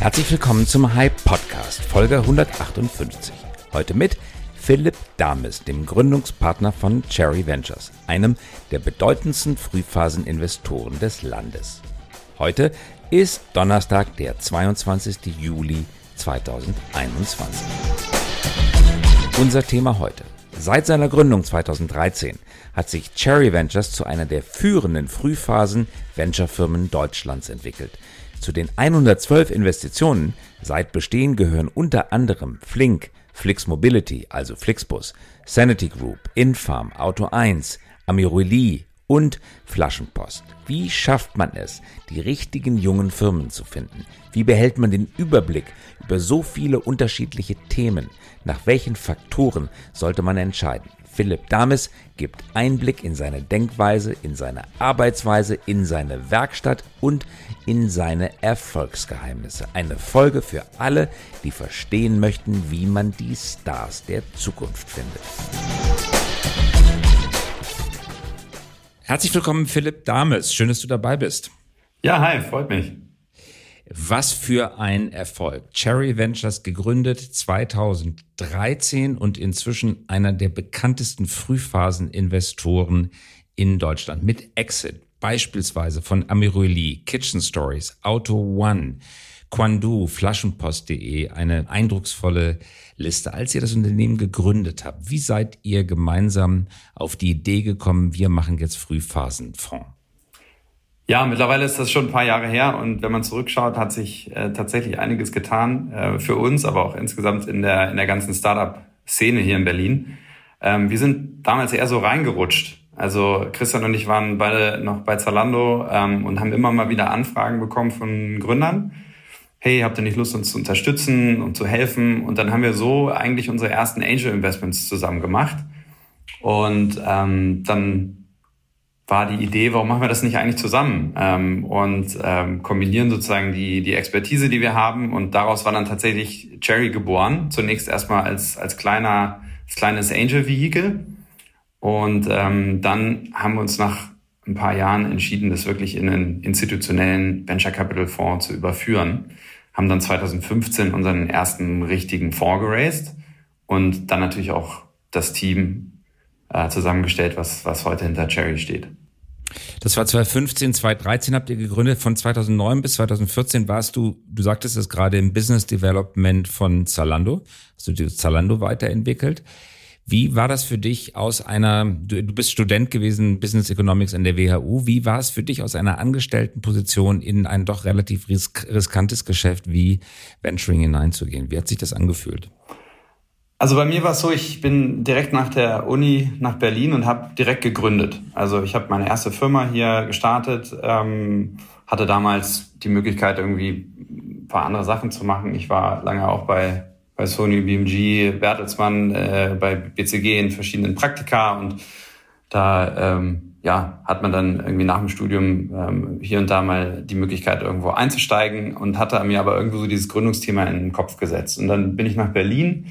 Herzlich willkommen zum Hype Podcast, Folge 158. Heute mit Philipp Dames, dem Gründungspartner von Cherry Ventures, einem der bedeutendsten Frühphaseninvestoren des Landes. Heute ist Donnerstag, der 22. Juli 2021. Unser Thema heute. Seit seiner Gründung 2013 hat sich Cherry Ventures zu einer der führenden Frühphasen Venture-Firmen Deutschlands entwickelt. Zu den 112 Investitionen seit Bestehen gehören unter anderem Flink, Flix Mobility, also Flixbus, Sanity Group, Infarm, Auto 1, Amiruli und Flaschenpost. Wie schafft man es, die richtigen jungen Firmen zu finden? Wie behält man den Überblick über so viele unterschiedliche Themen? Nach welchen Faktoren sollte man entscheiden? Philipp Dames gibt Einblick in seine Denkweise, in seine Arbeitsweise, in seine Werkstatt und in seine Erfolgsgeheimnisse. Eine Folge für alle, die verstehen möchten, wie man die Stars der Zukunft findet. Herzlich willkommen, Philipp Dames. Schön, dass du dabei bist. Ja, hi, freut mich. Was für ein Erfolg. Cherry Ventures gegründet 2013 und inzwischen einer der bekanntesten Frühphaseninvestoren in Deutschland mit Exit beispielsweise von Amiruli, Kitchen Stories, Auto One, Quandu, Flaschenpost.de, eine eindrucksvolle Liste. Als ihr das Unternehmen gegründet habt, wie seid ihr gemeinsam auf die Idee gekommen, wir machen jetzt Frühphasenfonds? Ja, mittlerweile ist das schon ein paar Jahre her und wenn man zurückschaut, hat sich äh, tatsächlich einiges getan äh, für uns, aber auch insgesamt in der, in der ganzen Startup-Szene hier in Berlin. Ähm, wir sind damals eher so reingerutscht. Also Christian und ich waren beide noch bei Zalando ähm, und haben immer mal wieder Anfragen bekommen von Gründern. Hey, habt ihr nicht Lust, uns zu unterstützen und zu helfen? Und dann haben wir so eigentlich unsere ersten Angel Investments zusammen gemacht. Und ähm, dann war die Idee, warum machen wir das nicht eigentlich zusammen ähm, und ähm, kombinieren sozusagen die, die Expertise, die wir haben. Und daraus war dann tatsächlich Cherry geboren. Zunächst erstmal als, als kleiner, als kleines Angel-Vehikel. Und ähm, dann haben wir uns nach ein paar Jahren entschieden, das wirklich in einen institutionellen Venture Capital Fonds zu überführen. Haben dann 2015 unseren ersten richtigen Fonds geraced und dann natürlich auch das Team äh, zusammengestellt, was, was heute hinter Cherry steht. Das war 2015, 2013 habt ihr gegründet. Von 2009 bis 2014 warst du, du sagtest es gerade, im Business Development von Zalando. Hast du Zalando weiterentwickelt. Wie war das für dich aus einer, du, du bist Student gewesen, Business Economics in der WHU. Wie war es für dich aus einer Angestelltenposition in ein doch relativ risk riskantes Geschäft wie Venturing hineinzugehen? Wie hat sich das angefühlt? Also bei mir war es so, ich bin direkt nach der Uni nach Berlin und habe direkt gegründet. Also ich habe meine erste Firma hier gestartet, ähm, hatte damals die Möglichkeit, irgendwie ein paar andere Sachen zu machen. Ich war lange auch bei, bei Sony, BMG, Bertelsmann, äh, bei BCG in verschiedenen Praktika und da ähm, ja, hat man dann irgendwie nach dem Studium ähm, hier und da mal die Möglichkeit, irgendwo einzusteigen und hatte mir aber irgendwo so dieses Gründungsthema in den Kopf gesetzt. Und dann bin ich nach Berlin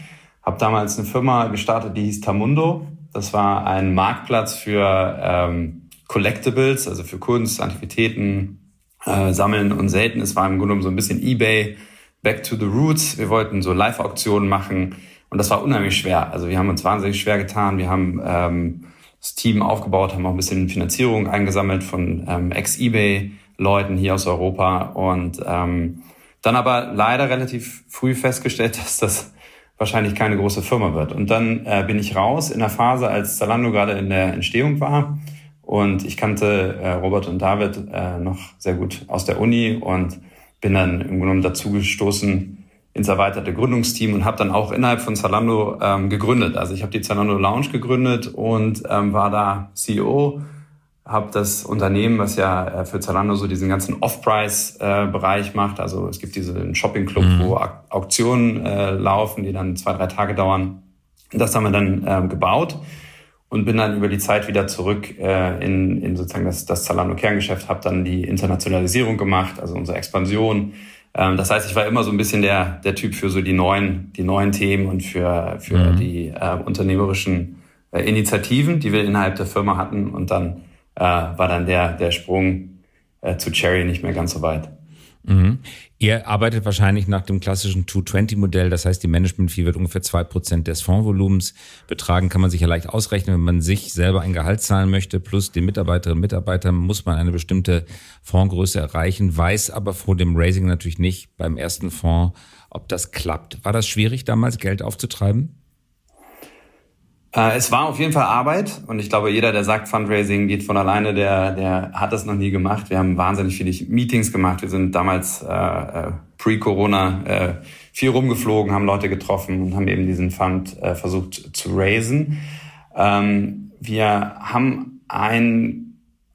habe damals eine Firma gestartet, die hieß Tamundo. Das war ein Marktplatz für ähm, Collectibles, also für Kunst, Antiquitäten, äh, Sammeln und Selten. Es war im Grunde genommen so ein bisschen eBay, Back to the Roots. Wir wollten so Live-Auktionen machen und das war unheimlich schwer. Also wir haben uns wahnsinnig schwer getan. Wir haben ähm, das Team aufgebaut, haben auch ein bisschen Finanzierung eingesammelt von ähm, Ex-eBay-Leuten hier aus Europa und ähm, dann aber leider relativ früh festgestellt, dass das wahrscheinlich keine große Firma wird. Und dann äh, bin ich raus in der Phase, als Zalando gerade in der Entstehung war. Und ich kannte äh, Robert und David äh, noch sehr gut aus der Uni und bin dann im Grunde dazu gestoßen ins erweiterte Gründungsteam und habe dann auch innerhalb von Zalando ähm, gegründet. Also ich habe die Zalando Lounge gegründet und ähm, war da CEO habe das Unternehmen, was ja äh, für Zalando so diesen ganzen Off-Price-Bereich macht. Also es gibt diesen Shopping-Club, mhm. wo Auktionen äh, laufen, die dann zwei, drei Tage dauern. Das haben wir dann äh, gebaut und bin dann über die Zeit wieder zurück äh, in, in sozusagen das, das Zalando-Kerngeschäft, habe dann die Internationalisierung gemacht, also unsere Expansion. Ähm, das heißt, ich war immer so ein bisschen der, der Typ für so die neuen, die neuen Themen und für, für mhm. die äh, unternehmerischen äh, Initiativen, die wir innerhalb der Firma hatten und dann äh, war dann der, der Sprung äh, zu Cherry nicht mehr ganz so weit. Mhm. Ihr arbeitet wahrscheinlich nach dem klassischen 220-Modell, das heißt, die Management-Fee wird ungefähr zwei Prozent des Fondsvolumens betragen, kann man sich ja leicht ausrechnen. Wenn man sich selber ein Gehalt zahlen möchte, plus den Mitarbeiterinnen und Mitarbeitern, muss man eine bestimmte Fondsgröße erreichen, weiß aber vor dem Raising natürlich nicht beim ersten Fonds, ob das klappt. War das schwierig, damals Geld aufzutreiben? Äh, es war auf jeden Fall Arbeit und ich glaube, jeder, der sagt, Fundraising geht von alleine, der, der hat das noch nie gemacht. Wir haben wahnsinnig viele Meetings gemacht. Wir sind damals äh, äh, pre-Corona äh, viel rumgeflogen, haben Leute getroffen und haben eben diesen Fund äh, versucht zu raisen. Ähm, wir haben ein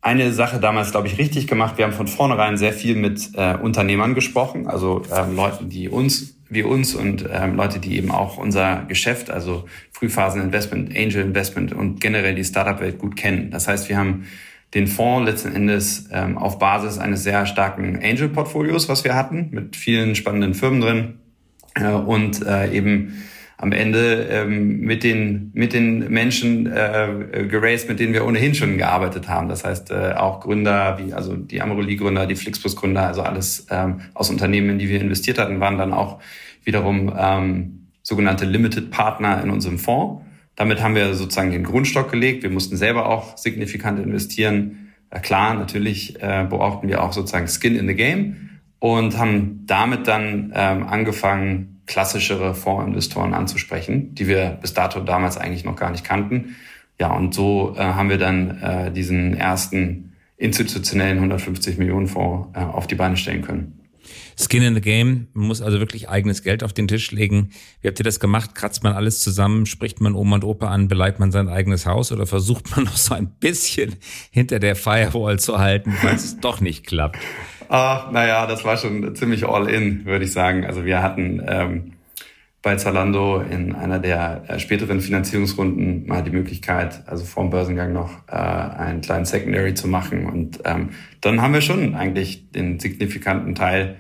eine Sache damals, glaube ich, richtig gemacht. Wir haben von vornherein sehr viel mit äh, Unternehmern gesprochen, also ähm, Leuten, die uns, wie uns und ähm, Leute, die eben auch unser Geschäft, also Frühphasen-Investment, Angel-Investment und generell die Startup-Welt gut kennen. Das heißt, wir haben den Fonds letzten Endes ähm, auf Basis eines sehr starken Angel-Portfolios, was wir hatten, mit vielen spannenden Firmen drin äh, und äh, eben am Ende ähm, mit den mit den Menschen äh, geraced, mit denen wir ohnehin schon gearbeitet haben. Das heißt äh, auch Gründer wie also die Amorelie-Gründer, die Flixbus-Gründer, also alles ähm, aus Unternehmen, in die wir investiert hatten, waren dann auch wiederum ähm, sogenannte Limited Partner in unserem Fonds. Damit haben wir sozusagen den Grundstock gelegt. Wir mussten selber auch signifikant investieren. Ja, klar, natürlich äh, brauchten wir auch sozusagen Skin in the Game und haben damit dann ähm, angefangen, klassischere Fondsinvestoren anzusprechen, die wir bis dato damals eigentlich noch gar nicht kannten. Ja, und so äh, haben wir dann äh, diesen ersten institutionellen 150 Millionen Fonds äh, auf die Beine stellen können. Skin in the Game, man muss also wirklich eigenes Geld auf den Tisch legen. Wie habt ihr das gemacht? Kratzt man alles zusammen? Spricht man Oma und Opa an? Beleiht man sein eigenes Haus? Oder versucht man noch so ein bisschen hinter der Firewall zu halten, falls es doch nicht klappt? Ah, naja, das war schon ziemlich all in, würde ich sagen. Also wir hatten ähm, bei Zalando in einer der äh, späteren Finanzierungsrunden mal die Möglichkeit, also vor dem Börsengang noch äh, einen kleinen Secondary zu machen. Und ähm, dann haben wir schon eigentlich den signifikanten Teil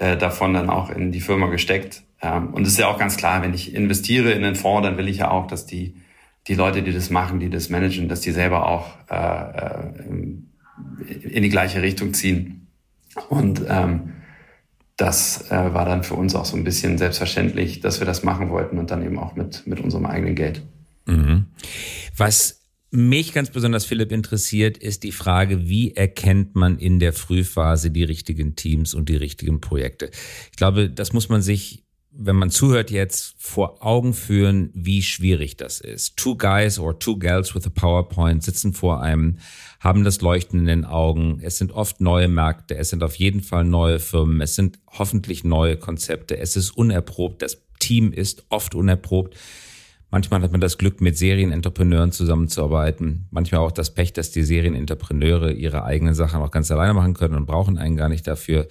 äh, davon dann auch in die Firma gesteckt. Ähm, und es ist ja auch ganz klar, wenn ich investiere in den Fonds, dann will ich ja auch, dass die, die Leute, die das machen, die das managen, dass die selber auch äh, äh in die gleiche Richtung ziehen. Und ähm, das äh, war dann für uns auch so ein bisschen selbstverständlich, dass wir das machen wollten und dann eben auch mit, mit unserem eigenen Geld. Mhm. Was mich ganz besonders, Philipp, interessiert, ist die Frage, wie erkennt man in der Frühphase die richtigen Teams und die richtigen Projekte? Ich glaube, das muss man sich wenn man zuhört jetzt, vor Augen führen, wie schwierig das ist. Two guys or two girls with a PowerPoint sitzen vor einem, haben das Leuchten in den Augen. Es sind oft neue Märkte, es sind auf jeden Fall neue Firmen, es sind hoffentlich neue Konzepte, es ist unerprobt, das Team ist oft unerprobt. Manchmal hat man das Glück, mit Serienentrepreneuren zusammenzuarbeiten. Manchmal auch das Pech, dass die Serienentrepreneure ihre eigenen Sachen auch ganz alleine machen können und brauchen einen gar nicht dafür.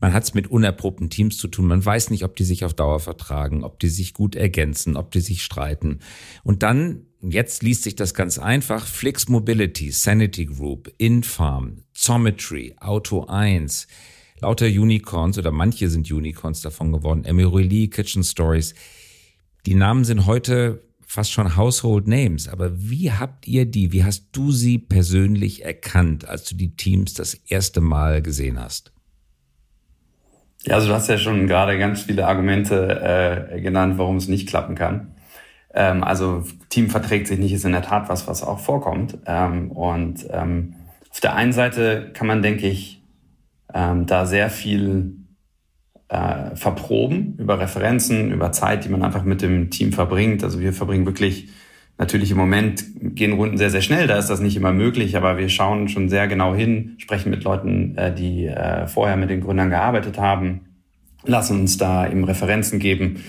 Man hat es mit unerprobten Teams zu tun. Man weiß nicht, ob die sich auf Dauer vertragen, ob die sich gut ergänzen, ob die sich streiten. Und dann, jetzt liest sich das ganz einfach, Flix Mobility, Sanity Group, Infarm, Zometry, Auto 1, lauter Unicorns oder manche sind Unicorns davon geworden, Emery Kitchen Stories. Die Namen sind heute fast schon Household Names. Aber wie habt ihr die, wie hast du sie persönlich erkannt, als du die Teams das erste Mal gesehen hast? Ja, also du hast ja schon gerade ganz viele Argumente äh, genannt, warum es nicht klappen kann. Ähm, also Team verträgt sich nicht, ist in der Tat was, was auch vorkommt. Ähm, und ähm, auf der einen Seite kann man, denke ich, ähm, da sehr viel äh, verproben über Referenzen, über Zeit, die man einfach mit dem Team verbringt. Also wir verbringen wirklich Natürlich im Moment gehen Runden sehr, sehr schnell, da ist das nicht immer möglich, aber wir schauen schon sehr genau hin, sprechen mit Leuten, äh, die äh, vorher mit den Gründern gearbeitet haben, lassen uns da eben Referenzen geben.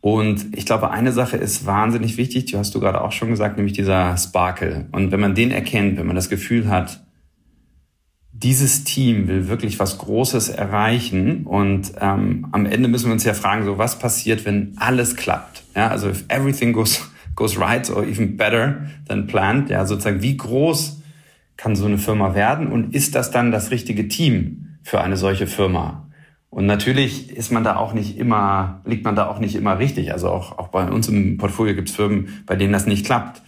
Und ich glaube, eine Sache ist wahnsinnig wichtig, die hast du gerade auch schon gesagt, nämlich dieser Sparkle. Und wenn man den erkennt, wenn man das Gefühl hat, dieses Team will wirklich was Großes erreichen und ähm, am Ende müssen wir uns ja fragen, so was passiert, wenn alles klappt? Ja, also if everything goes goes right or even better than planned. Ja, sozusagen, wie groß kann so eine Firma werden und ist das dann das richtige Team für eine solche Firma? Und natürlich ist man da auch nicht immer, liegt man da auch nicht immer richtig. Also auch, auch bei uns im Portfolio gibt es Firmen, bei denen das nicht klappt.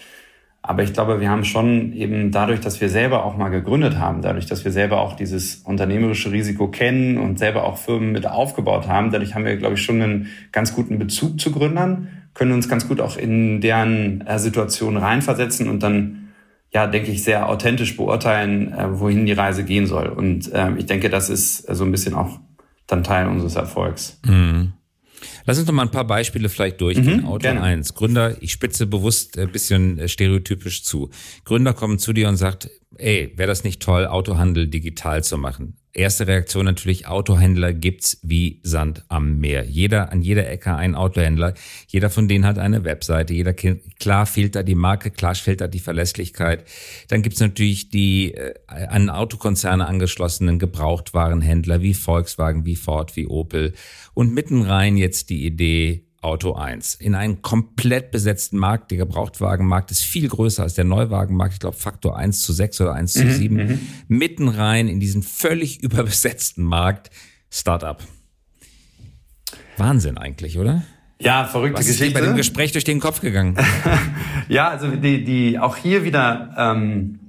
Aber ich glaube, wir haben schon eben dadurch, dass wir selber auch mal gegründet haben, dadurch, dass wir selber auch dieses unternehmerische Risiko kennen und selber auch Firmen mit aufgebaut haben, dadurch haben wir, glaube ich, schon einen ganz guten Bezug zu Gründern, können uns ganz gut auch in deren äh, Situation reinversetzen und dann, ja, denke ich, sehr authentisch beurteilen, äh, wohin die Reise gehen soll. Und äh, ich denke, das ist so ein bisschen auch dann Teil unseres Erfolgs. Mhm. Lass uns noch mal ein paar Beispiele vielleicht durchgehen. Mhm, Auto gerne. 1. Gründer, ich spitze bewusst ein bisschen äh, stereotypisch zu. Gründer kommen zu dir und sagt, ey, wäre das nicht toll, Autohandel digital zu machen? Erste Reaktion natürlich, Autohändler gibt's wie Sand am Meer. Jeder, an jeder Ecke ein Autohändler. Jeder von denen hat eine Webseite. Jeder, klar fehlt da die Marke, klar fehlt da die Verlässlichkeit. Dann gibt's natürlich die äh, an Autokonzerne angeschlossenen Gebrauchtwarenhändler wie Volkswagen, wie Ford, wie Opel. Und mitten rein jetzt die Idee, Auto 1 in einen komplett besetzten Markt. Der Gebrauchtwagenmarkt ist viel größer als der Neuwagenmarkt. Ich glaube Faktor 1 zu 6 oder 1 zu mhm, 7. Mhm. Mitten rein in diesen völlig überbesetzten Markt. Startup. Wahnsinn eigentlich, oder? Ja, verrückte Was Geschichte. ist dir bei dem Gespräch durch den Kopf gegangen? ja, also die, die auch hier wieder ähm,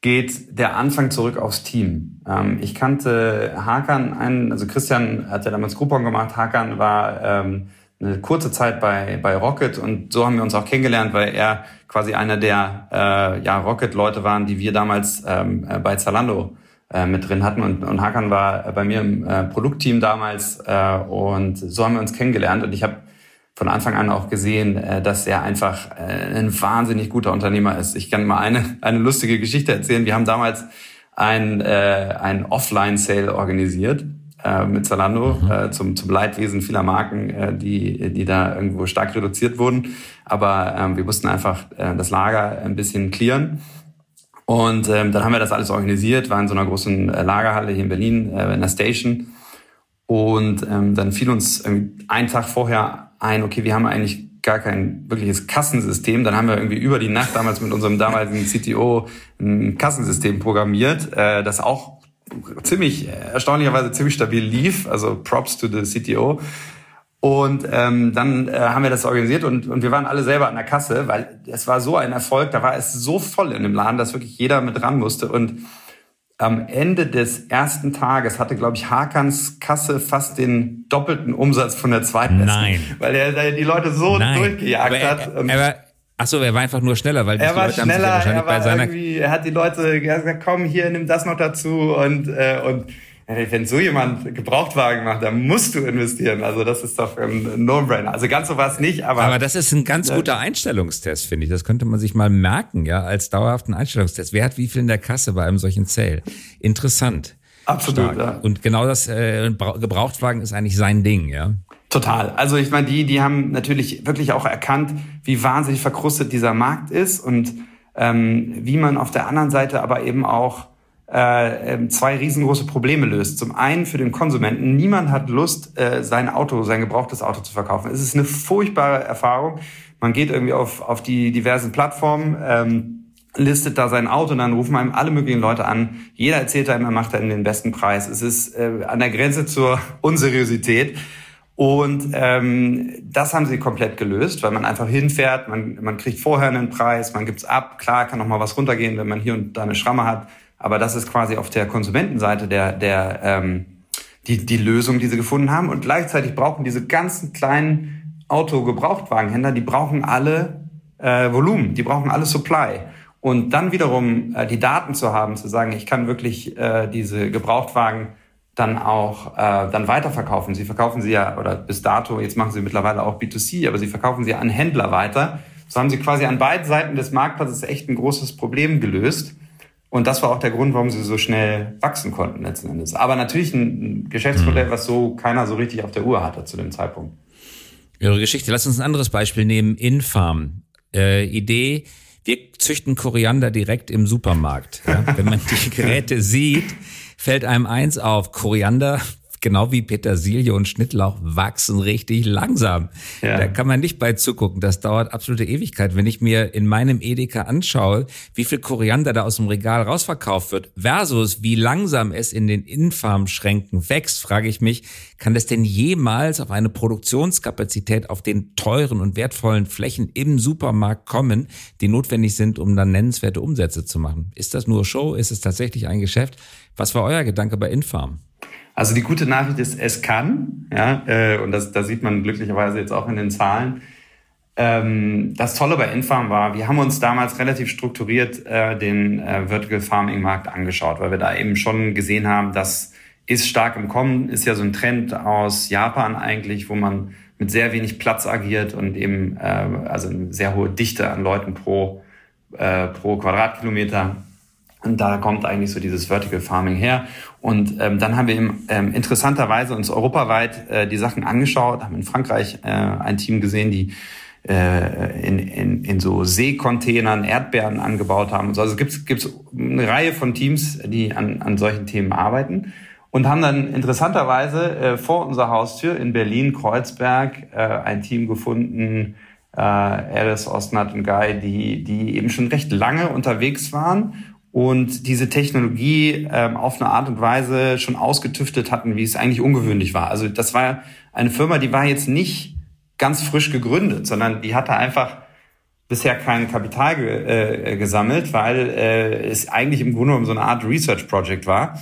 geht der Anfang zurück aufs Team. Ähm, ich kannte Hakan, einen, also Christian hat ja damals Groupon gemacht. Hakan war ähm, eine kurze Zeit bei, bei Rocket und so haben wir uns auch kennengelernt, weil er quasi einer der äh, ja, Rocket-Leute waren, die wir damals ähm, äh, bei Zalando äh, mit drin hatten und, und Hakan war bei mir im äh, Produktteam damals äh, und so haben wir uns kennengelernt und ich habe von Anfang an auch gesehen, äh, dass er einfach äh, ein wahnsinnig guter Unternehmer ist. Ich kann mal eine, eine lustige Geschichte erzählen. Wir haben damals ein, äh, ein Offline-Sale organisiert äh, mit Zalando mhm. äh, zum, zum Leidwesen vieler Marken, äh, die, die da irgendwo stark reduziert wurden. Aber ähm, wir mussten einfach äh, das Lager ein bisschen clearen. Und ähm, dann haben wir das alles organisiert, war in so einer großen äh, Lagerhalle hier in Berlin, äh, in der Station. Und ähm, dann fiel uns einen Tag vorher ein, okay, wir haben eigentlich gar kein wirkliches Kassensystem. Dann haben wir irgendwie über die Nacht damals mit unserem damaligen CTO ein Kassensystem programmiert, äh, das auch ziemlich, erstaunlicherweise ziemlich stabil lief. Also Props to the CTO. Und ähm, dann äh, haben wir das organisiert und, und wir waren alle selber an der Kasse, weil es war so ein Erfolg, da war es so voll in dem Laden, dass wirklich jeder mit ran musste. Und am Ende des ersten Tages hatte, glaube ich, Hakans Kasse fast den doppelten Umsatz von der zweiten. Nein. Weil er die Leute so Nein. durchgejagt aber er, hat. Aber Ach so, er war einfach nur schneller, weil er war Leute schneller, haben sich ja wahrscheinlich er war bei seiner irgendwie, er hat die Leute gesagt, komm hier, nimm das noch dazu und äh, und wenn so jemand Gebrauchtwagen macht, dann musst du investieren. Also das ist doch ein No-Brainer. Also ganz so war es nicht, aber. Aber das ist ein ganz guter Einstellungstest, finde ich. Das könnte man sich mal merken, ja, als dauerhaften Einstellungstest. Wer hat wie viel in der Kasse bei einem solchen Sale? Interessant. Absolut. Ja. Und genau das äh, Gebrauchtwagen ist eigentlich sein Ding, ja. Total. Also ich meine, die, die haben natürlich wirklich auch erkannt, wie wahnsinnig verkrustet dieser Markt ist und ähm, wie man auf der anderen Seite aber eben auch äh, ähm, zwei riesengroße Probleme löst. Zum einen für den Konsumenten. Niemand hat Lust, äh, sein Auto, sein gebrauchtes Auto zu verkaufen. Es ist eine furchtbare Erfahrung. Man geht irgendwie auf, auf die diversen Plattformen, ähm, listet da sein Auto und dann rufen einem alle möglichen Leute an. Jeder erzählt einem, er macht dann den besten Preis. Es ist äh, an der Grenze zur Unseriosität. Und ähm, das haben sie komplett gelöst, weil man einfach hinfährt, man, man kriegt vorher einen Preis, man gibt's ab. Klar kann noch mal was runtergehen, wenn man hier und da eine Schramme hat. Aber das ist quasi auf der Konsumentenseite der, der ähm, die, die Lösung, die sie gefunden haben. Und gleichzeitig brauchen diese ganzen kleinen Auto-Gebrauchtwagenhändler, die brauchen alle äh, Volumen, die brauchen alle Supply. Und dann wiederum äh, die Daten zu haben, zu sagen, ich kann wirklich äh, diese Gebrauchtwagen dann auch äh, dann weiterverkaufen. Sie verkaufen sie ja, oder bis dato, jetzt machen sie mittlerweile auch B2C, aber sie verkaufen sie an Händler weiter. So haben sie quasi an beiden Seiten des Marktplatzes echt ein großes Problem gelöst. Und das war auch der Grund, warum sie so schnell wachsen konnten letzten Endes. Aber natürlich ein Geschäftsmodell, mhm. was so keiner so richtig auf der Uhr hatte zu dem Zeitpunkt. Ihre Geschichte. Lass uns ein anderes Beispiel nehmen. Infarm. Äh, Idee, wir züchten Koriander direkt im Supermarkt. Ja? Wenn man die Geräte sieht, fällt einem eins auf. Koriander genau wie Petersilie und Schnittlauch wachsen richtig langsam. Ja. Da kann man nicht bei zugucken. Das dauert absolute Ewigkeit. Wenn ich mir in meinem Edeka anschaue, wie viel Koriander da aus dem Regal rausverkauft wird, versus wie langsam es in den Infarmschränken wächst, frage ich mich, kann das denn jemals auf eine Produktionskapazität auf den teuren und wertvollen Flächen im Supermarkt kommen, die notwendig sind, um dann nennenswerte Umsätze zu machen? Ist das nur Show? Ist es tatsächlich ein Geschäft? Was war euer Gedanke bei Infarm? Also die gute Nachricht ist, es kann, ja, äh, und das, das sieht man glücklicherweise jetzt auch in den Zahlen. Ähm, das Tolle bei Infarm war, wir haben uns damals relativ strukturiert äh, den äh, Vertical Farming Markt angeschaut, weil wir da eben schon gesehen haben, das ist stark im Kommen, ist ja so ein Trend aus Japan eigentlich, wo man mit sehr wenig Platz agiert und eben äh, also eine sehr hohe Dichte an Leuten pro, äh, pro Quadratkilometer und da kommt eigentlich so dieses Vertical Farming her. Und ähm, dann haben wir im, ähm, interessanterweise uns europaweit äh, die Sachen angeschaut, haben in Frankreich äh, ein Team gesehen, die äh, in, in, in so Seekontainern Erdbeeren angebaut haben. Also es gibt, gibt eine Reihe von Teams, die an, an solchen Themen arbeiten und haben dann interessanterweise äh, vor unserer Haustür in Berlin-Kreuzberg äh, ein Team gefunden, äh, Alice, Osnat und Guy, die, die eben schon recht lange unterwegs waren und diese Technologie ähm, auf eine Art und Weise schon ausgetüftet hatten, wie es eigentlich ungewöhnlich war. Also das war eine Firma, die war jetzt nicht ganz frisch gegründet, sondern die hatte einfach bisher kein Kapital ge äh, gesammelt, weil äh, es eigentlich im Grunde genommen so eine Art Research Project war.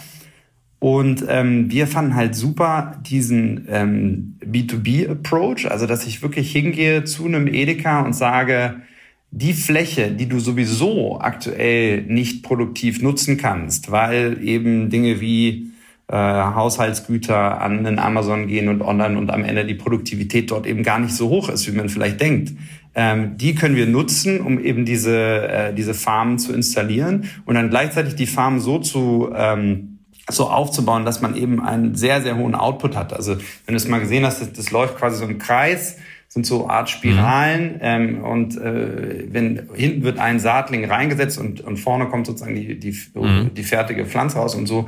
Und ähm, wir fanden halt super diesen ähm, B2B-Approach, also dass ich wirklich hingehe zu einem Edeka und sage, die Fläche, die du sowieso aktuell nicht produktiv nutzen kannst, weil eben Dinge wie äh, Haushaltsgüter an den Amazon gehen und online und am Ende die Produktivität dort eben gar nicht so hoch ist, wie man vielleicht denkt. Ähm, die können wir nutzen, um eben diese, äh, diese Farmen zu installieren und dann gleichzeitig die Farmen so zu ähm, so aufzubauen, dass man eben einen sehr, sehr hohen Output hat. Also wenn du es mal gesehen hast, das, das läuft quasi so im Kreis sind so Art Spiralen mhm. ähm, und äh, wenn hinten wird ein Saatling reingesetzt und, und vorne kommt sozusagen die, die, mhm. die fertige Pflanze raus und so.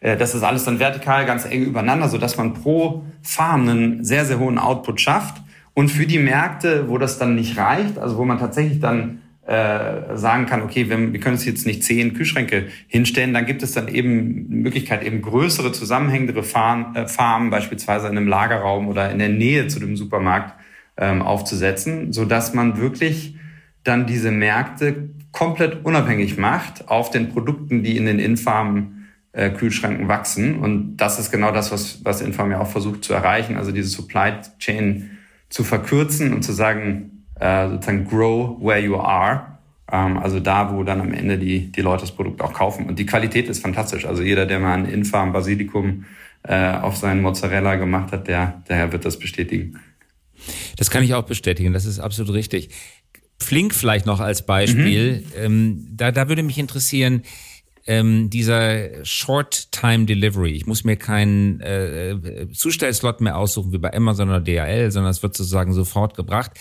Äh, das ist alles dann vertikal ganz eng übereinander, so dass man pro Farm einen sehr, sehr hohen Output schafft. Und für die Märkte, wo das dann nicht reicht, also wo man tatsächlich dann äh, sagen kann, okay, wir, wir können uns jetzt nicht zehn Kühlschränke hinstellen, dann gibt es dann eben die Möglichkeit, eben größere, zusammenhängendere Farm, äh, Farmen, beispielsweise in einem Lagerraum oder in der Nähe zu dem Supermarkt, ähm, aufzusetzen, so dass man wirklich dann diese Märkte komplett unabhängig macht auf den Produkten, die in den Infarmen äh, Kühlschränken wachsen. Und das ist genau das, was, was Infarm ja auch versucht zu erreichen, also diese Supply Chain zu verkürzen und zu sagen, äh, sozusagen grow where you are. Ähm, also da, wo dann am Ende die, die Leute das Produkt auch kaufen. Und die Qualität ist fantastisch. Also jeder, der mal ein Infarm Basilikum äh, auf seinen Mozzarella gemacht hat, der, der wird das bestätigen. Das kann ich auch bestätigen, das ist absolut richtig. Flink vielleicht noch als Beispiel. Mhm. Ähm, da, da würde mich interessieren, ähm, dieser Short-Time-Delivery. Ich muss mir keinen äh, Zustellslot mehr aussuchen wie bei Amazon oder DHL, sondern es wird sozusagen sofort gebracht.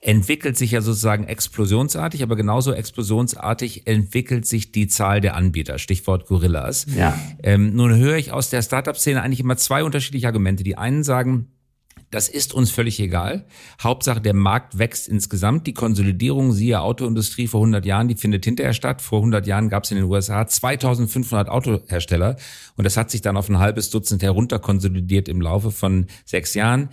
Entwickelt sich ja sozusagen explosionsartig, aber genauso explosionsartig entwickelt sich die Zahl der Anbieter. Stichwort Gorillas. Ja. Ähm, nun höre ich aus der Startup-Szene eigentlich immer zwei unterschiedliche Argumente. Die einen sagen, das ist uns völlig egal. Hauptsache, der Markt wächst insgesamt. Die Konsolidierung, siehe Autoindustrie vor 100 Jahren, die findet hinterher statt. Vor 100 Jahren gab es in den USA 2500 Autohersteller und das hat sich dann auf ein halbes Dutzend herunterkonsolidiert im Laufe von sechs Jahren.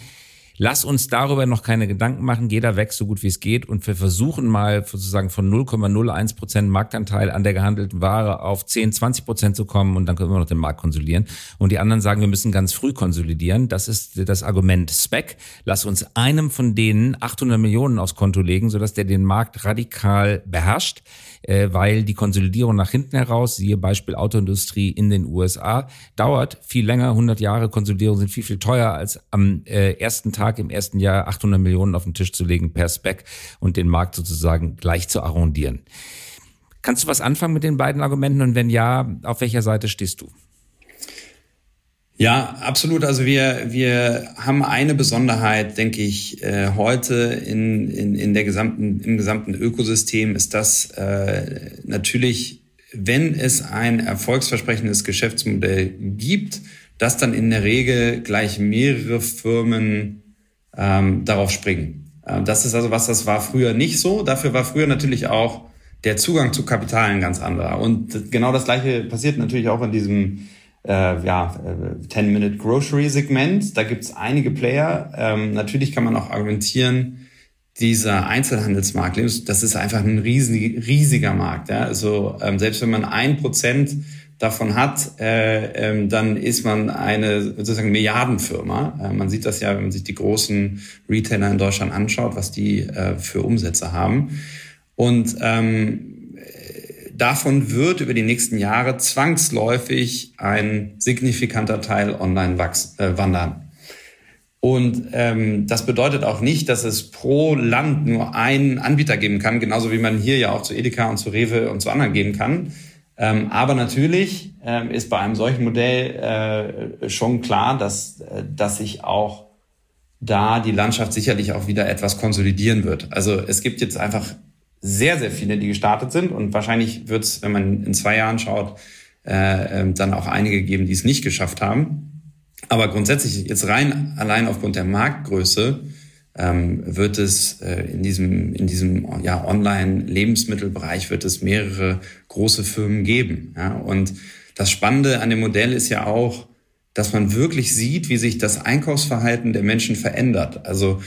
Lass uns darüber noch keine Gedanken machen. Jeder wächst so gut wie es geht und wir versuchen mal sozusagen von 0,01 Prozent Marktanteil an der gehandelten Ware auf 10, 20 Prozent zu kommen und dann können wir noch den Markt konsolidieren. Und die anderen sagen, wir müssen ganz früh konsolidieren. Das ist das Argument Spec. Lass uns einem von denen 800 Millionen aufs Konto legen, sodass der den Markt radikal beherrscht äh, weil die Konsolidierung nach hinten heraus, siehe Beispiel Autoindustrie in den USA, dauert viel länger. 100 Jahre Konsolidierung sind viel, viel teuer als am äh, ersten Tag im ersten Jahr 800 Millionen auf den Tisch zu legen per Spec und den Markt sozusagen gleich zu arrondieren. Kannst du was anfangen mit den beiden Argumenten und wenn ja, auf welcher Seite stehst du? Ja, absolut. Also wir, wir haben eine Besonderheit, denke ich, äh, heute in, in, in der gesamten, im gesamten Ökosystem ist das äh, natürlich, wenn es ein erfolgsversprechendes Geschäftsmodell gibt, dass dann in der Regel gleich mehrere Firmen ähm, darauf springen. Äh, das ist also was, das war früher nicht so. Dafür war früher natürlich auch der Zugang zu Kapital ein ganz anderer. Und genau das Gleiche passiert natürlich auch in diesem äh, ja, 10-Minute-Grocery-Segment. Da gibt es einige Player. Ähm, natürlich kann man auch argumentieren, dieser Einzelhandelsmarkt, das ist einfach ein riesig, riesiger Markt. Ja? Also ähm, selbst wenn man ein Prozent davon hat, äh, ähm, dann ist man eine sozusagen Milliardenfirma. Äh, man sieht das ja, wenn man sich die großen Retailer in Deutschland anschaut, was die äh, für Umsätze haben. Und ähm, davon wird über die nächsten Jahre zwangsläufig ein signifikanter Teil online wachs, äh, wandern. Und ähm, das bedeutet auch nicht, dass es pro Land nur einen Anbieter geben kann, genauso wie man hier ja auch zu Edeka und zu Rewe und zu anderen gehen kann. Ähm, aber natürlich ähm, ist bei einem solchen Modell äh, schon klar, dass, äh, dass sich auch da die Landschaft sicherlich auch wieder etwas konsolidieren wird. Also es gibt jetzt einfach sehr, sehr viele, die gestartet sind und wahrscheinlich wird es, wenn man in zwei Jahren schaut, äh, ähm, dann auch einige geben, die es nicht geschafft haben. Aber grundsätzlich jetzt rein allein aufgrund der Marktgröße ähm, wird es äh, in diesem in diesem ja Online Lebensmittelbereich wird es mehrere große Firmen geben. Ja? Und das Spannende an dem Modell ist ja auch, dass man wirklich sieht, wie sich das Einkaufsverhalten der Menschen verändert. Also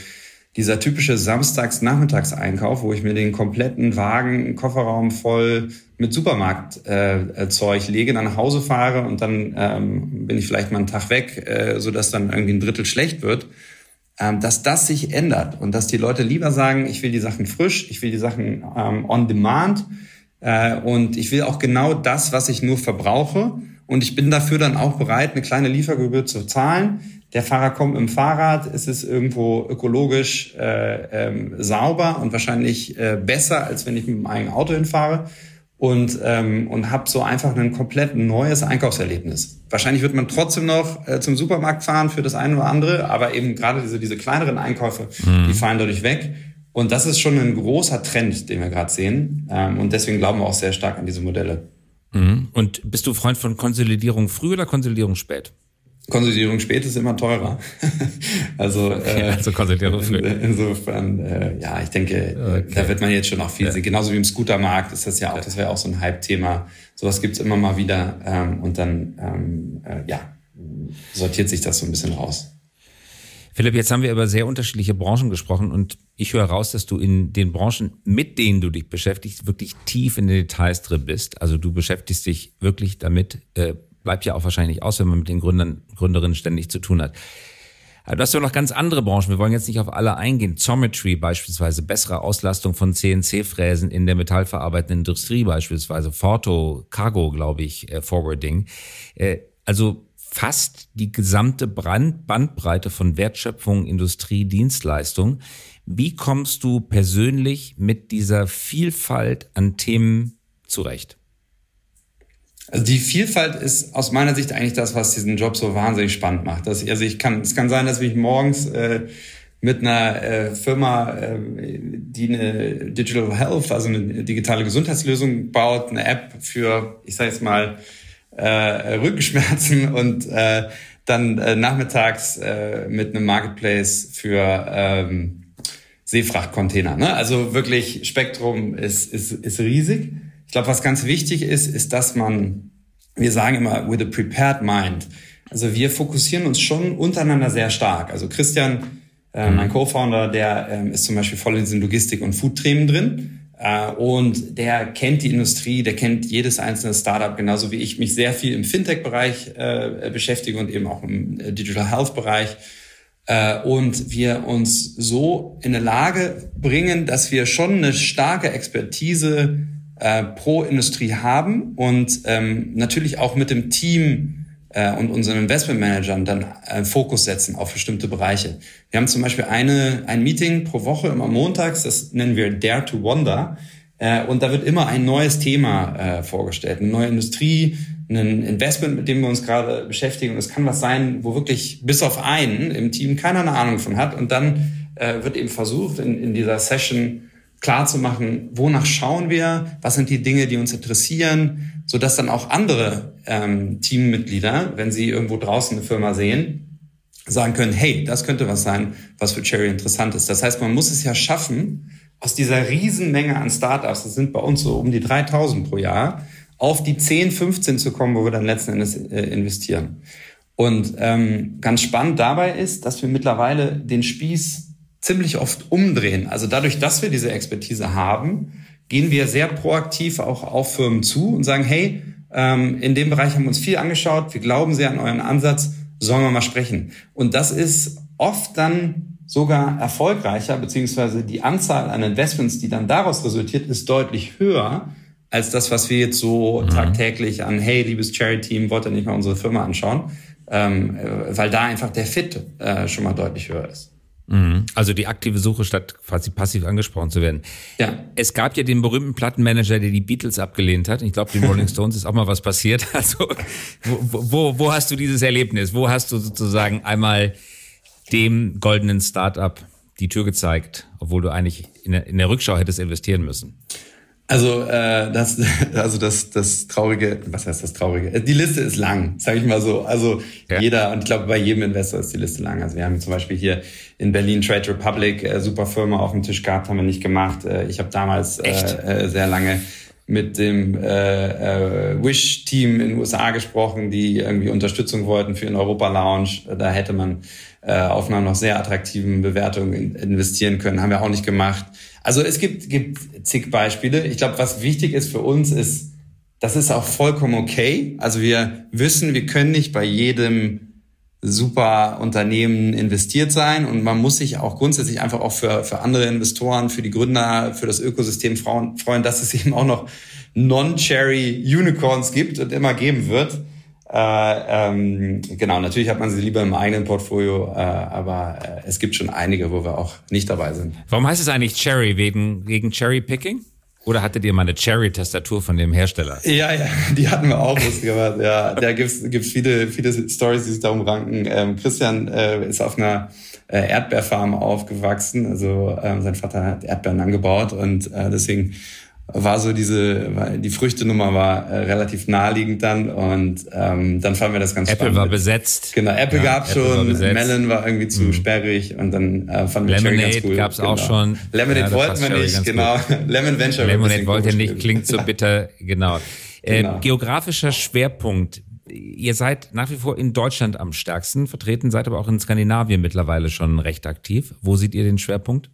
dieser typische Samstags-Nachmittagseinkauf, wo ich mir den kompletten Wagen, Kofferraum voll mit Supermarktzeug äh, lege, dann nach Hause fahre und dann ähm, bin ich vielleicht mal einen Tag weg, äh, so dass dann irgendwie ein Drittel schlecht wird, dass das sich ändert und dass die Leute lieber sagen, ich will die Sachen frisch, ich will die Sachen ähm, on demand äh, und ich will auch genau das, was ich nur verbrauche und ich bin dafür dann auch bereit, eine kleine Liefergebühr zu zahlen. Der Fahrer kommt dem Fahrrad, es ist irgendwo ökologisch äh, ähm, sauber und wahrscheinlich äh, besser, als wenn ich mit dem eigenen Auto hinfahre und, ähm, und habe so einfach ein komplett neues Einkaufserlebnis. Wahrscheinlich wird man trotzdem noch äh, zum Supermarkt fahren für das eine oder andere, aber eben gerade diese, diese kleineren Einkäufe, mhm. die fallen dadurch weg. Und das ist schon ein großer Trend, den wir gerade sehen. Ähm, und deswegen glauben wir auch sehr stark an diese Modelle. Mhm. Und bist du Freund von Konsolidierung früh oder Konsolidierung spät? Konsolidierung spät ist immer teurer. also, okay, äh, also Konsolidierung früh. Insofern, äh, ja, ich denke, okay. da wird man jetzt schon auch viel ja. sehen. Genauso wie im Scootermarkt ist das ja auch, das wäre auch so ein Hype-Thema. Sowas gibt's immer mal wieder ähm, und dann, ähm, äh, ja, sortiert sich das so ein bisschen raus. Philipp, jetzt haben wir über sehr unterschiedliche Branchen gesprochen und ich höre raus, dass du in den Branchen, mit denen du dich beschäftigst, wirklich tief in den Details drin bist. Also du beschäftigst dich wirklich damit, äh, bleibt ja auch wahrscheinlich aus, wenn man mit den Gründern, Gründerinnen ständig zu tun hat. Du hast ja noch ganz andere Branchen. Wir wollen jetzt nicht auf alle eingehen. Zometry beispielsweise, bessere Auslastung von CNC-Fräsen in der metallverarbeitenden Industrie beispielsweise. Forto, Cargo, glaube ich, äh, Forwarding. Äh, also fast die gesamte Brand Bandbreite von Wertschöpfung, Industrie, Dienstleistung. Wie kommst du persönlich mit dieser Vielfalt an Themen zurecht? Also die Vielfalt ist aus meiner Sicht eigentlich das, was diesen Job so wahnsinnig spannend macht. Dass, also ich kann, es kann sein, dass ich morgens äh, mit einer äh, Firma, äh, die eine Digital Health, also eine digitale Gesundheitslösung baut, eine App für, ich sage jetzt mal, äh, Rückenschmerzen und äh, dann äh, nachmittags äh, mit einem Marketplace für ähm, Seefrachtcontainer. Ne? Also wirklich Spektrum ist, ist, ist riesig. Ich glaube, was ganz wichtig ist, ist, dass man, wir sagen immer, with a prepared mind. Also wir fokussieren uns schon untereinander sehr stark. Also Christian, äh, mein Co-Founder, der äh, ist zum Beispiel voll in diesen Logistik- und Food-Themen drin. Äh, und der kennt die Industrie, der kennt jedes einzelne Startup, genauso wie ich mich sehr viel im Fintech-Bereich äh, beschäftige und eben auch im äh, Digital Health-Bereich. Und wir uns so in eine Lage bringen, dass wir schon eine starke Expertise äh, pro Industrie haben und ähm, natürlich auch mit dem Team äh, und unseren Investmentmanagern dann äh, Fokus setzen auf bestimmte Bereiche. Wir haben zum Beispiel eine, ein Meeting pro Woche immer montags, das nennen wir Dare to Wonder. Äh, und da wird immer ein neues Thema äh, vorgestellt, eine neue Industrie, ein Investment, mit dem wir uns gerade beschäftigen. Und es kann was sein, wo wirklich bis auf einen im Team keiner eine Ahnung von hat. Und dann äh, wird eben versucht, in, in dieser Session klar zu machen, wonach schauen wir, was sind die Dinge, die uns interessieren, so dass dann auch andere ähm, Teammitglieder, wenn sie irgendwo draußen eine Firma sehen, sagen können, hey, das könnte was sein, was für Cherry interessant ist. Das heißt, man muss es ja schaffen, aus dieser Riesenmenge an Startups, das sind bei uns so um die 3000 pro Jahr, auf die 10, 15 zu kommen, wo wir dann letzten Endes äh, investieren. Und ähm, ganz spannend dabei ist, dass wir mittlerweile den Spieß ziemlich oft umdrehen. Also dadurch, dass wir diese Expertise haben, gehen wir sehr proaktiv auch auf Firmen zu und sagen, hey, ähm, in dem Bereich haben wir uns viel angeschaut, wir glauben sehr an euren Ansatz, sollen wir mal sprechen. Und das ist oft dann sogar erfolgreicher, beziehungsweise die Anzahl an Investments, die dann daraus resultiert, ist deutlich höher als das, was wir jetzt so mhm. tagtäglich an, hey, liebes Charity-Team, wollt ihr nicht mal unsere Firma anschauen? Ähm, äh, weil da einfach der Fit äh, schon mal deutlich höher ist. Mhm. Also die aktive Suche statt quasi passiv angesprochen zu werden. Ja. Es gab ja den berühmten Plattenmanager, der die Beatles abgelehnt hat. Ich glaube, den Rolling Stones ist auch mal was passiert. Also wo, wo, wo hast du dieses Erlebnis? Wo hast du sozusagen einmal dem goldenen Startup die Tür gezeigt, obwohl du eigentlich in der, in der Rückschau hättest investieren müssen? Also äh, das, also das, das traurige, was heißt das traurige? Die Liste ist lang, sage ich mal so. Also ja. jeder und ich glaube bei jedem Investor ist die Liste lang. Also wir haben zum Beispiel hier in Berlin Trade Republic äh, super Firma auf dem Tisch gehabt, haben wir nicht gemacht. Äh, ich habe damals äh, äh, sehr lange mit dem äh, äh, Wish-Team in den USA gesprochen, die irgendwie Unterstützung wollten für den Europa-Lounge. Da hätte man auf einer noch sehr attraktiven Bewertung investieren können. Haben wir auch nicht gemacht. Also es gibt, gibt zig Beispiele. Ich glaube, was wichtig ist für uns ist, das ist auch vollkommen okay. Also wir wissen, wir können nicht bei jedem super Unternehmen investiert sein und man muss sich auch grundsätzlich einfach auch für, für andere Investoren, für die Gründer, für das Ökosystem freuen, dass es eben auch noch Non-Cherry Unicorns gibt und immer geben wird. Äh, ähm, genau, natürlich hat man sie lieber im eigenen Portfolio, äh, aber äh, es gibt schon einige, wo wir auch nicht dabei sind. Warum heißt es eigentlich Cherry? Wegen, wegen Cherry Picking? Oder hattet ihr mal eine Cherry-Tastatur von dem Hersteller? Ja, ja, die hatten wir auch lustigerweise. Ja, da gibt's gibt's viele, viele Stories, die sich darum ranken. Ähm, Christian äh, ist auf einer äh, Erdbeerfarm aufgewachsen. Also ähm, sein Vater hat Erdbeeren angebaut und äh, deswegen war so diese, die Früchtenummer war äh, relativ naheliegend dann und ähm, dann fanden wir das ganz Apple spannend. Apple war besetzt. Genau, Apple ja, gab Apple schon, war Melon war irgendwie zu mhm. sperrig und dann äh, fanden wir Lemonade Cherry ganz cool. gab's genau. auch schon. Lemonade ja, wollten wir nicht, genau. Lemon Venture Lemonade wollte nicht, klingt so bitter, genau. Äh, genau. geografischer Schwerpunkt. Ihr seid nach wie vor in Deutschland am stärksten vertreten, seid aber auch in Skandinavien mittlerweile schon recht aktiv. Wo seht ihr den Schwerpunkt?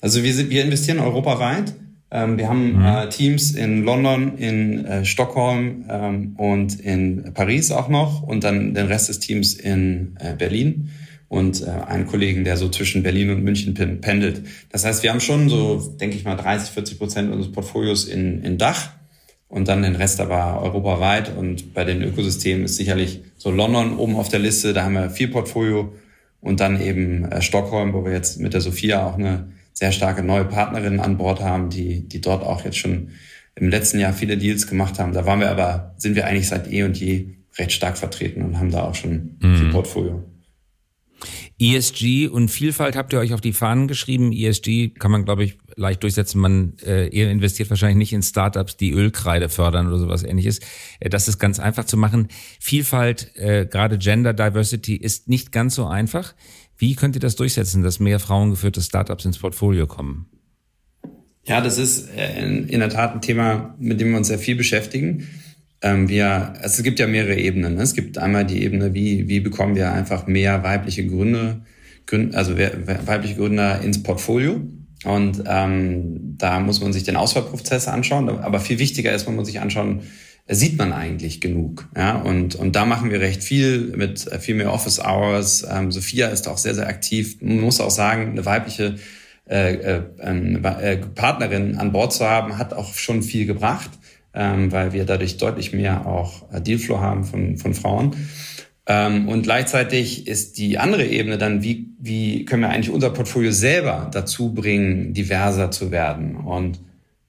Also wir, sind, wir investieren europaweit. Ähm, wir haben mhm. äh, Teams in London, in äh, Stockholm ähm, und in Paris auch noch und dann den Rest des Teams in äh, Berlin und äh, einen Kollegen, der so zwischen Berlin und München pendelt. Das heißt, wir haben schon so, denke ich mal, 30, 40 Prozent unseres Portfolios in, in Dach und dann den Rest aber europaweit. Und bei den Ökosystemen ist sicherlich so London oben auf der Liste, da haben wir viel Portfolio und dann eben äh, Stockholm, wo wir jetzt mit der Sophia auch eine sehr starke neue Partnerinnen an Bord haben, die, die dort auch jetzt schon im letzten Jahr viele Deals gemacht haben. Da waren wir aber, sind wir eigentlich seit eh und je recht stark vertreten und haben da auch schon mhm. viel Portfolio. ESG und Vielfalt habt ihr euch auf die Fahnen geschrieben. ESG kann man, glaube ich, leicht durchsetzen. Man äh, ihr investiert wahrscheinlich nicht in Startups, die Ölkreide fördern oder sowas ähnliches. Äh, das ist ganz einfach zu machen. Vielfalt, äh, gerade Gender Diversity, ist nicht ganz so einfach. Wie könnt ihr das durchsetzen, dass mehr frauengeführte Startups ins Portfolio kommen? Ja, das ist äh, in, der Tat ein Thema, mit dem wir uns sehr viel beschäftigen. Ähm, wir, also es gibt ja mehrere Ebenen. Ne? Es gibt einmal die Ebene, wie, wie bekommen wir einfach mehr weibliche Gründe, also weibliche Gründer ins Portfolio. Und ähm, da muss man sich den Auswahlprozess anschauen. Aber viel wichtiger ist, man muss sich anschauen, sieht man eigentlich genug. Ja? Und, und da machen wir recht viel mit viel mehr Office Hours. Ähm, Sophia ist auch sehr, sehr aktiv. Man muss auch sagen, eine weibliche äh, äh, äh, Partnerin an Bord zu haben, hat auch schon viel gebracht, ähm, weil wir dadurch deutlich mehr auch äh, Dealflow haben von, von Frauen. Ähm, und gleichzeitig ist die andere Ebene dann, wie, wie können wir eigentlich unser Portfolio selber dazu bringen, diverser zu werden? Und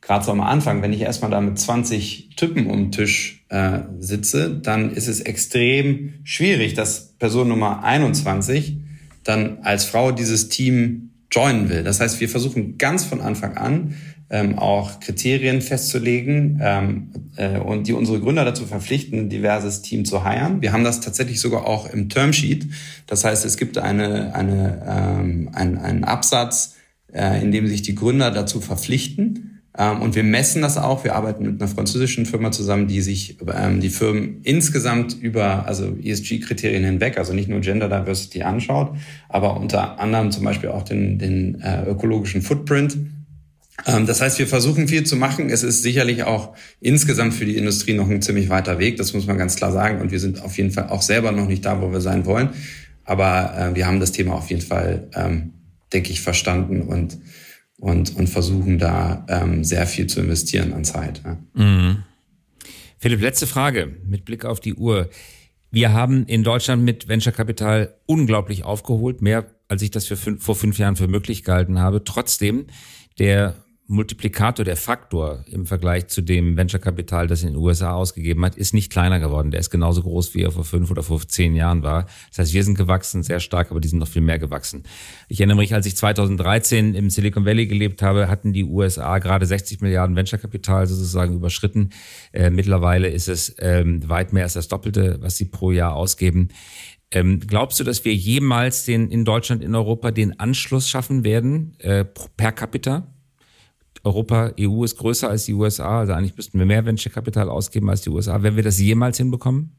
gerade so am Anfang, wenn ich erstmal da mit 20 Typen um den Tisch äh, sitze, dann ist es extrem schwierig, dass Person Nummer 21 dann als Frau dieses Team joinen will. Das heißt, wir versuchen ganz von Anfang an ähm, auch Kriterien festzulegen ähm, äh, und die unsere Gründer dazu verpflichten, ein diverses Team zu heiren. Wir haben das tatsächlich sogar auch im Termsheet. Das heißt, es gibt eine, eine, ähm, ein, einen Absatz, äh, in dem sich die Gründer dazu verpflichten. Ähm, und wir messen das auch. Wir arbeiten mit einer französischen Firma zusammen, die sich ähm, die Firmen insgesamt über also ESG-Kriterien hinweg, also nicht nur Gender Diversity anschaut, aber unter anderem zum Beispiel auch den, den äh, ökologischen Footprint ähm, das heißt, wir versuchen viel zu machen. Es ist sicherlich auch insgesamt für die Industrie noch ein ziemlich weiter Weg. Das muss man ganz klar sagen. Und wir sind auf jeden Fall auch selber noch nicht da, wo wir sein wollen. Aber äh, wir haben das Thema auf jeden Fall, denke ich, verstanden und, und, und versuchen da ähm, sehr viel zu investieren an Zeit. Ja. Mhm. Philipp, letzte Frage mit Blick auf die Uhr. Wir haben in Deutschland mit Venture Capital unglaublich aufgeholt, mehr als ich das für fünf, vor fünf Jahren für möglich gehalten habe. Trotzdem, der Multiplikator, der Faktor im Vergleich zu dem Venture-Kapital, das in den USA ausgegeben hat, ist nicht kleiner geworden. Der ist genauso groß, wie er vor fünf oder vor zehn Jahren war. Das heißt, wir sind gewachsen, sehr stark, aber die sind noch viel mehr gewachsen. Ich erinnere mich, als ich 2013 im Silicon Valley gelebt habe, hatten die USA gerade 60 Milliarden Venture-Kapital sozusagen überschritten. Äh, mittlerweile ist es ähm, weit mehr als das Doppelte, was sie pro Jahr ausgeben. Ähm, glaubst du, dass wir jemals den in Deutschland, in Europa den Anschluss schaffen werden äh, per capita? Europa, EU ist größer als die USA, also eigentlich müssten wir mehr Venture-Kapital ausgeben als die USA. Werden wir das jemals hinbekommen?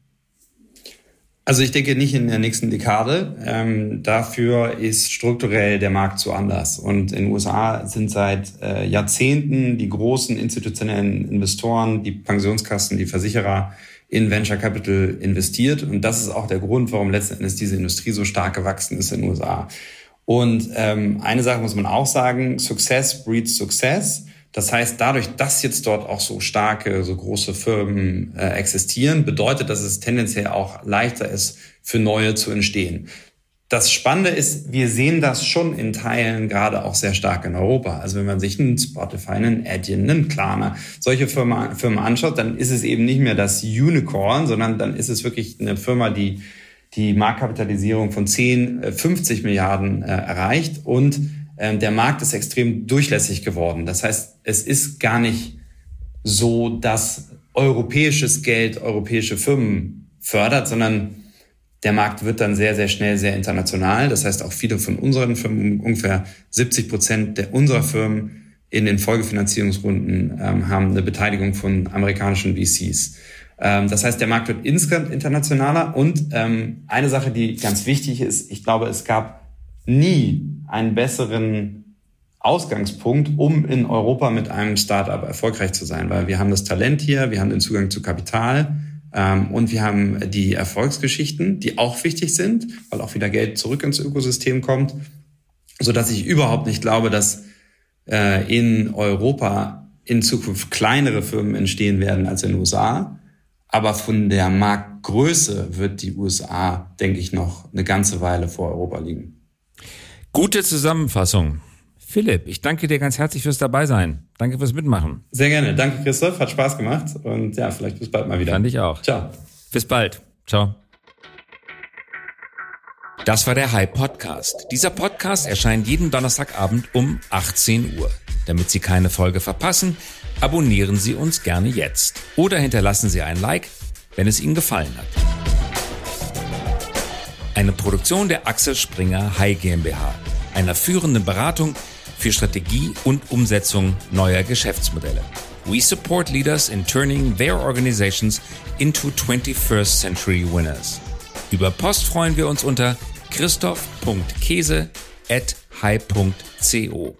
Also ich denke nicht in der nächsten Dekade. Ähm, dafür ist strukturell der Markt zu anders. Und in den USA sind seit äh, Jahrzehnten die großen institutionellen Investoren, die Pensionskassen, die Versicherer in Venture Capital investiert. Und das ist auch der Grund, warum letzten Endes diese Industrie so stark gewachsen ist in den USA. Und ähm, eine Sache muss man auch sagen, Success breeds Success. Das heißt, dadurch, dass jetzt dort auch so starke, so große Firmen äh, existieren, bedeutet, dass es tendenziell auch leichter ist, für neue zu entstehen. Das Spannende ist, wir sehen das schon in Teilen gerade auch sehr stark in Europa. Also wenn man sich einen Spotify, einen Adyen, einen Klarna, solche Firmen, Firmen anschaut, dann ist es eben nicht mehr das Unicorn, sondern dann ist es wirklich eine Firma, die die Marktkapitalisierung von 10, 50 äh, Milliarden äh, erreicht und äh, der Markt ist extrem durchlässig geworden. Das heißt, es ist gar nicht so, dass europäisches Geld europäische Firmen fördert, sondern der Markt wird dann sehr, sehr schnell sehr international. Das heißt, auch viele von unseren Firmen, ungefähr 70 Prozent der unserer Firmen in den Folgefinanzierungsrunden ähm, haben eine Beteiligung von amerikanischen VCs. Ähm, das heißt, der Markt wird insgesamt internationaler. Und ähm, eine Sache, die ganz wichtig ist, ich glaube, es gab nie einen besseren Ausgangspunkt, um in Europa mit einem Startup erfolgreich zu sein, weil wir haben das Talent hier, wir haben den Zugang zu Kapital ähm, und wir haben die Erfolgsgeschichten, die auch wichtig sind, weil auch wieder Geld zurück ins Ökosystem kommt, so dass ich überhaupt nicht glaube, dass äh, in Europa in Zukunft kleinere Firmen entstehen werden als in den USA. Aber von der Marktgröße wird die USA, denke ich, noch eine ganze Weile vor Europa liegen. Gute Zusammenfassung. Philipp, ich danke dir ganz herzlich fürs Dabeisein. Danke fürs Mitmachen. Sehr gerne. Danke, Christoph. Hat Spaß gemacht. Und ja, vielleicht bis bald mal wieder. Fand ich auch. Ciao. Bis bald. Ciao. Das war der High Podcast. Dieser Podcast erscheint jeden Donnerstagabend um 18 Uhr. Damit Sie keine Folge verpassen, abonnieren Sie uns gerne jetzt oder hinterlassen Sie ein Like, wenn es Ihnen gefallen hat. Eine Produktion der Axel Springer High GmbH, einer führenden Beratung für Strategie und Umsetzung neuer Geschäftsmodelle. We support leaders in turning their organizations into 21st century winners. Über Post freuen wir uns unter christoph.käse at high.co.